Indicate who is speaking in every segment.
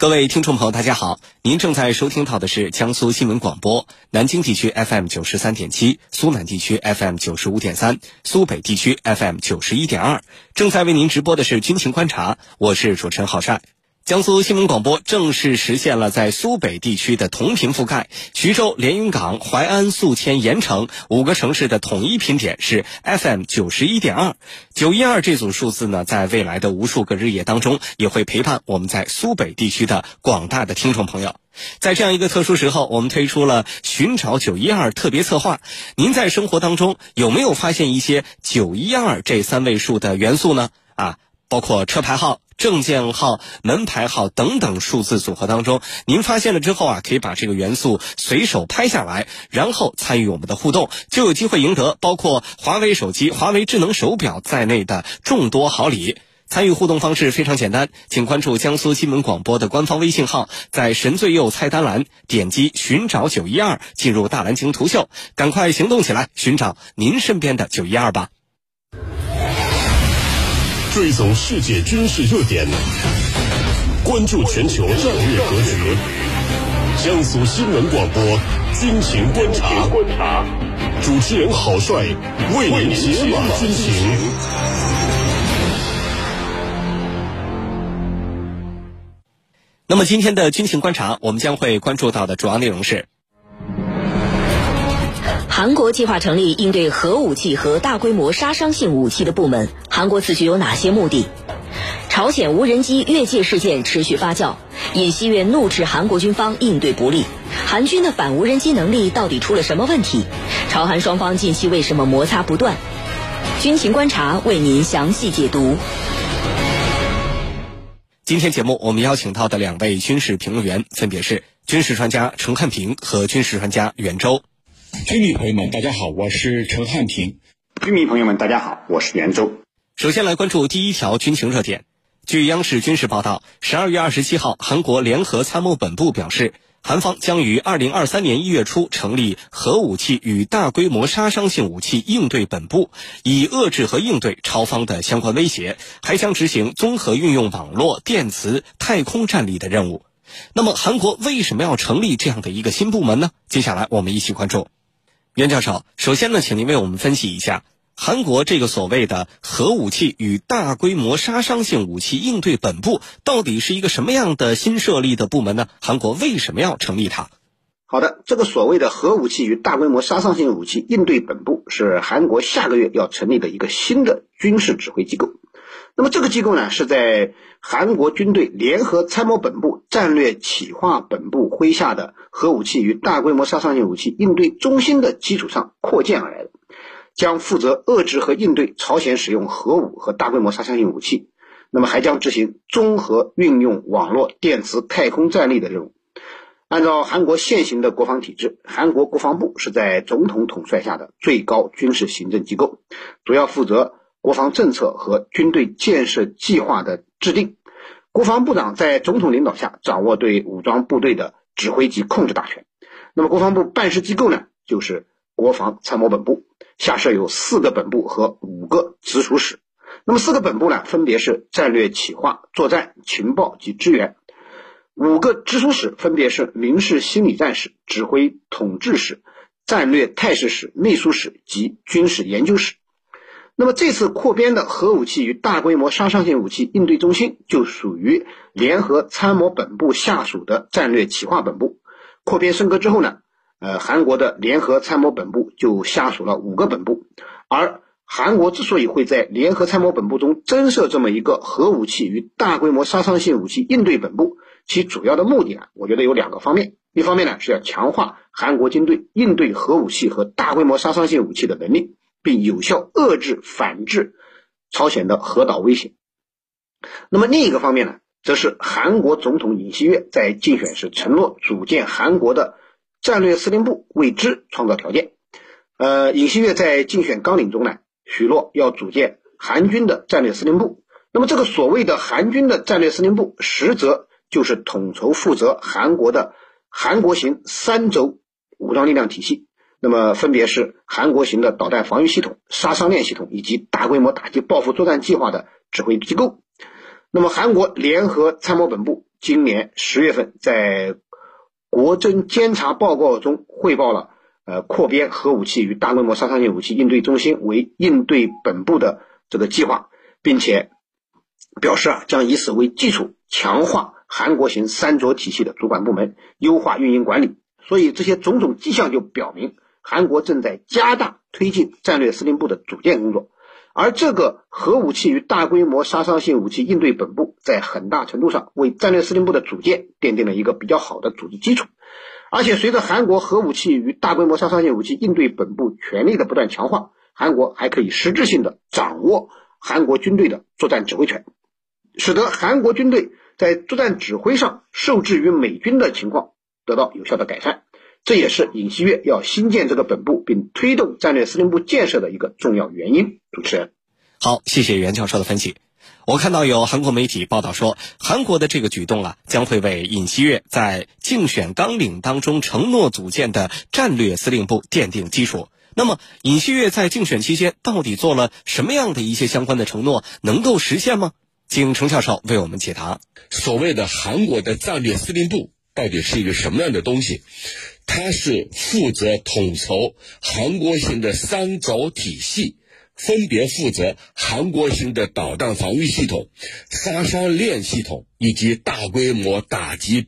Speaker 1: 各位听众朋友，大家好，您正在收听到的是江苏新闻广播，南京地区 FM 九十三点七，苏南地区 FM 九十五点三，苏北地区 FM 九十一点二，正在为您直播的是军情观察，我是主持人郝帅。江苏新闻广播正式实现了在苏北地区的同频覆盖，徐州、连云港、淮安、宿迁、盐城五个城市的统一频点是 FM 九十一点二，九一二这组数字呢，在未来的无数个日夜当中，也会陪伴我们在苏北地区的广大的听众朋友。在这样一个特殊时候，我们推出了寻找九一二特别策划。您在生活当中有没有发现一些九一二这三位数的元素呢？啊，包括车牌号。证件号、门牌号等等数字组合当中，您发现了之后啊，可以把这个元素随手拍下来，然后参与我们的互动，就有机会赢得包括华为手机、华为智能手表在内的众多好礼。参与互动方式非常简单，请关注江苏新闻广播的官方微信号，在神最右菜单栏点击寻找九一二，进入大蓝鲸图秀，赶快行动起来，寻找您身边的九一二吧。
Speaker 2: 追踪世界军事热点，关注全球战略格局。江苏新闻广播军情观察，主持人郝帅为您解码军情。
Speaker 1: 那么今天的军情观察，我们将会关注到的主要内容是。
Speaker 3: 韩国计划成立应对核武器和大规模杀伤性武器的部门。韩国此举有哪些目的？朝鲜无人机越界事件持续发酵，尹锡悦怒斥韩国军方应对不力。韩军的反无人机能力到底出了什么问题？朝韩双方近期为什么摩擦不断？军情观察为您详细解读。
Speaker 1: 今天节目我们邀请到的两位军事评论员分别是军事专家陈汉平和军事专家袁周。
Speaker 4: 军民朋友们，大家好，我是陈汉平。
Speaker 5: 军民朋友们，大家好，我是袁周。
Speaker 1: 首先来关注第一条军情热点。据央视军事报道，十二月二十七号，韩国联合参谋本部表示，韩方将于二零二三年一月初成立核武器与大规模杀伤性武器应对本部，以遏制和应对朝方的相关威胁，还将执行综合运用网络、电磁、太空战力的任务。那么，韩国为什么要成立这样的一个新部门呢？接下来我们一起关注。袁教授，首先呢，请您为我们分析一下韩国这个所谓的核武器与大规模杀伤性武器应对本部到底是一个什么样的新设立的部门呢？韩国为什么要成立它？
Speaker 5: 好的，这个所谓的核武器与大规模杀伤性武器应对本部是韩国下个月要成立的一个新的军事指挥机构。那么这个机构呢，是在韩国军队联合参谋本部战略企划本部麾下的核武器与大规模杀伤性武器应对中心的基础上扩建而来的，将负责遏制和应对朝鲜使用核武和大规模杀伤性武器。那么还将执行综合运用网络、电磁、太空战力的任务。按照韩国现行的国防体制，韩国国防部是在总统统帅下的最高军事行政机构，主要负责。国防政策和军队建设计划的制定，国防部长在总统领导下掌握对武装部队的指挥及控制大权。那么，国防部办事机构呢，就是国防参谋本部，下设有四个本部和五个直属室。那么，四个本部呢，分别是战略企划、作战、情报及支援；五个直属室分别是民事心理战室、指挥统治室、战略态势室、秘书室及军事研究室。那么这次扩编的核武器与大规模杀伤性武器应对中心就属于联合参谋本部下属的战略企划本部。扩编升格之后呢，呃，韩国的联合参谋本部就下属了五个本部。而韩国之所以会在联合参谋本部中增设这么一个核武器与大规模杀伤性武器应对本部，其主要的目的呢，我觉得有两个方面。一方面呢，是要强化韩国军队应对核武器和大规模杀伤性武器的能力。并有效遏制、反制朝鲜的核岛威胁。那么另一个方面呢，则是韩国总统尹锡悦在竞选时承诺组建韩国的战略司令部，为之创造条件。呃，尹锡悦在竞选纲领中呢，许诺要组建韩军的战略司令部。那么这个所谓的韩军的战略司令部，实则就是统筹负责韩国的韩国型三轴武装力量体系。那么分别是韩国型的导弹防御系统、杀伤链系统以及大规模打击报复作战计划的指挥机构。那么韩国联合参谋本部今年十月份在国侦监察报告中汇报了，呃，扩编核武器与大规模杀伤性武器应对中心为应对本部的这个计划，并且表示啊，将以此为基础，强化韩国型三着体系的主管部门，优化运营管理。所以这些种种迹象就表明，韩国正在加大推进战略司令部的组建工作。而这个核武器与大规模杀伤性武器应对本部，在很大程度上为战略司令部的组建奠定了一个比较好的组织基础。而且，随着韩国核武器与大规模杀伤性武器应对本部权力的不断强化，韩国还可以实质性的掌握韩国军队的作战指挥权，使得韩国军队在作战指挥上受制于美军的情况得到有效的改善。这也是尹锡悦要新建这个本部并推动战略司令部建设的一个重要原因。主持人，
Speaker 1: 好，谢谢袁教授的分析。我看到有韩国媒体报道说，韩国的这个举动啊，将会为尹锡悦在竞选纲领当中承诺组建的战略司令部奠定基础。那么，尹锡悦在竞选期间到底做了什么样的一些相关的承诺，能够实现吗？请程教授为我们解答。
Speaker 4: 所谓的韩国的战略司令部到底是一个什么样的东西？他是负责统筹韩国型的三轴体系，分别负责韩国型的导弹防御系统、杀伤链系统以及大规模打击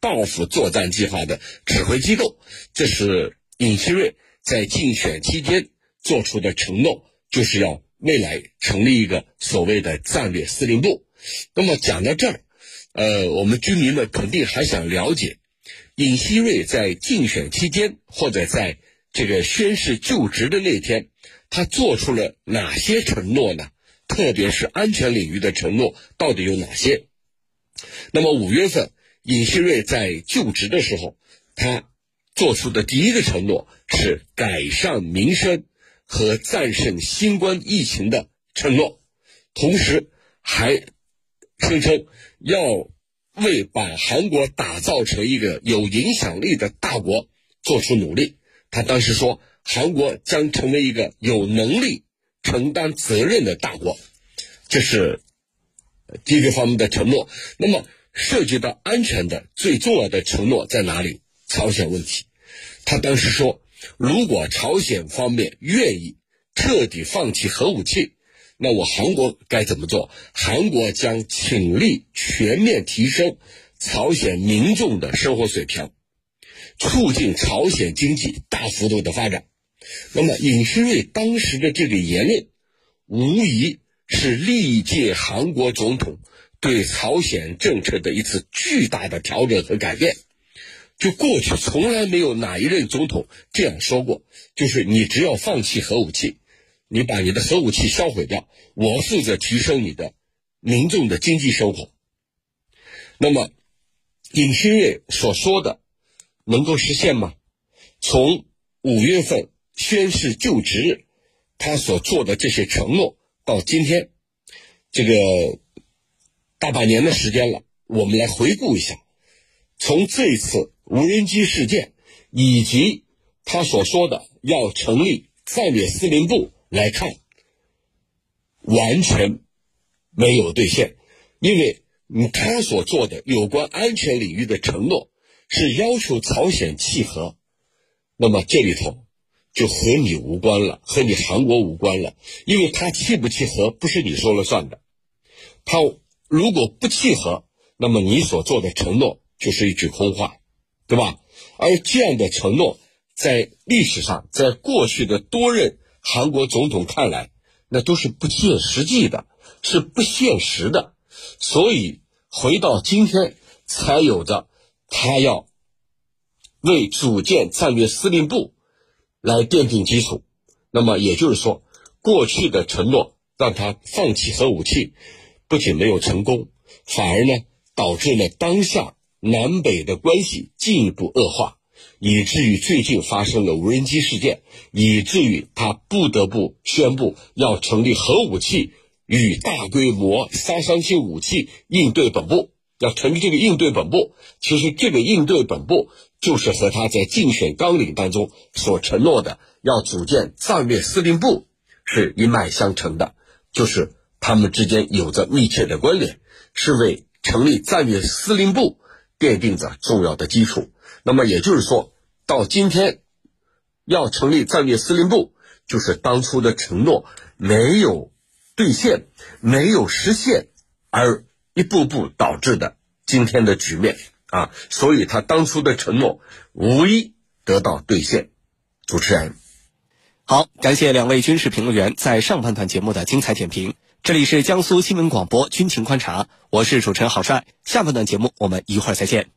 Speaker 4: 报复作战计划的指挥机构。这是尹锡悦在竞选期间做出的承诺，就是要未来成立一个所谓的战略司令部。那么讲到这儿，呃，我们居民们肯定还想了解。尹锡悦在竞选期间，或者在这个宣誓就职的那天，他做出了哪些承诺呢？特别是安全领域的承诺到底有哪些？那么五月份，尹锡悦在就职的时候，他做出的第一个承诺是改善民生和战胜新冠疫情的承诺，同时还声称要。为把韩国打造成一个有影响力的大国做出努力，他当时说，韩国将成为一个有能力承担责任的大国，这是第一个方面的承诺。那么，涉及到安全的最重要的承诺在哪里？朝鲜问题，他当时说，如果朝鲜方面愿意彻底放弃核武器。那我韩国该怎么做？韩国将倾力全面提升朝鲜民众的生活水平，促进朝鲜经济大幅度的发展。那么尹锡悦当时的这个言论，无疑是历届韩国总统对朝鲜政策的一次巨大的调整和改变。就过去从来没有哪一任总统这样说过，就是你只要放弃核武器。你把你的核武器销毁掉，我负责提升你的民众的经济生活。那么，尹锡悦所说的能够实现吗？从五月份宣誓就职，他所做的这些承诺，到今天这个大半年的时间了，我们来回顾一下。从这次无人机事件，以及他所说的要成立战略司令部。来看，完全没有兑现，因为他所做的有关安全领域的承诺是要求朝鲜契合，那么这里头就和你无关了，和你韩国无关了，因为他契不契合不是你说了算的，他如果不契合，那么你所做的承诺就是一句空话，对吧？而这样的承诺在历史上，在过去的多任。韩国总统看来，那都是不切实际的，是不现实的，所以回到今天才有着他要为组建战略司令部来奠定基础。那么也就是说，过去的承诺让他放弃核武器，不仅没有成功，反而呢导致了当下南北的关系进一步恶化。以至于最近发生了无人机事件，以至于他不得不宣布要成立核武器与大规模杀伤性武器应对本部，要成立这个应对本部。其实这个应对本部就是和他在竞选纲领当中所承诺的要组建战略司令部是一脉相承的，就是他们之间有着密切的关联，是为成立战略司令部奠定着重要的基础。那么也就是说，到今天要成立战略司令部，就是当初的承诺没有兑现、没有实现，而一步步导致的今天的局面啊。所以他当初的承诺无一得到兑现。主持人。
Speaker 1: 好，感谢两位军事评论员在上半段节目的精彩点评。这里是江苏新闻广播军情观察，我是主持人郝帅。下半段节目我们一会儿再见。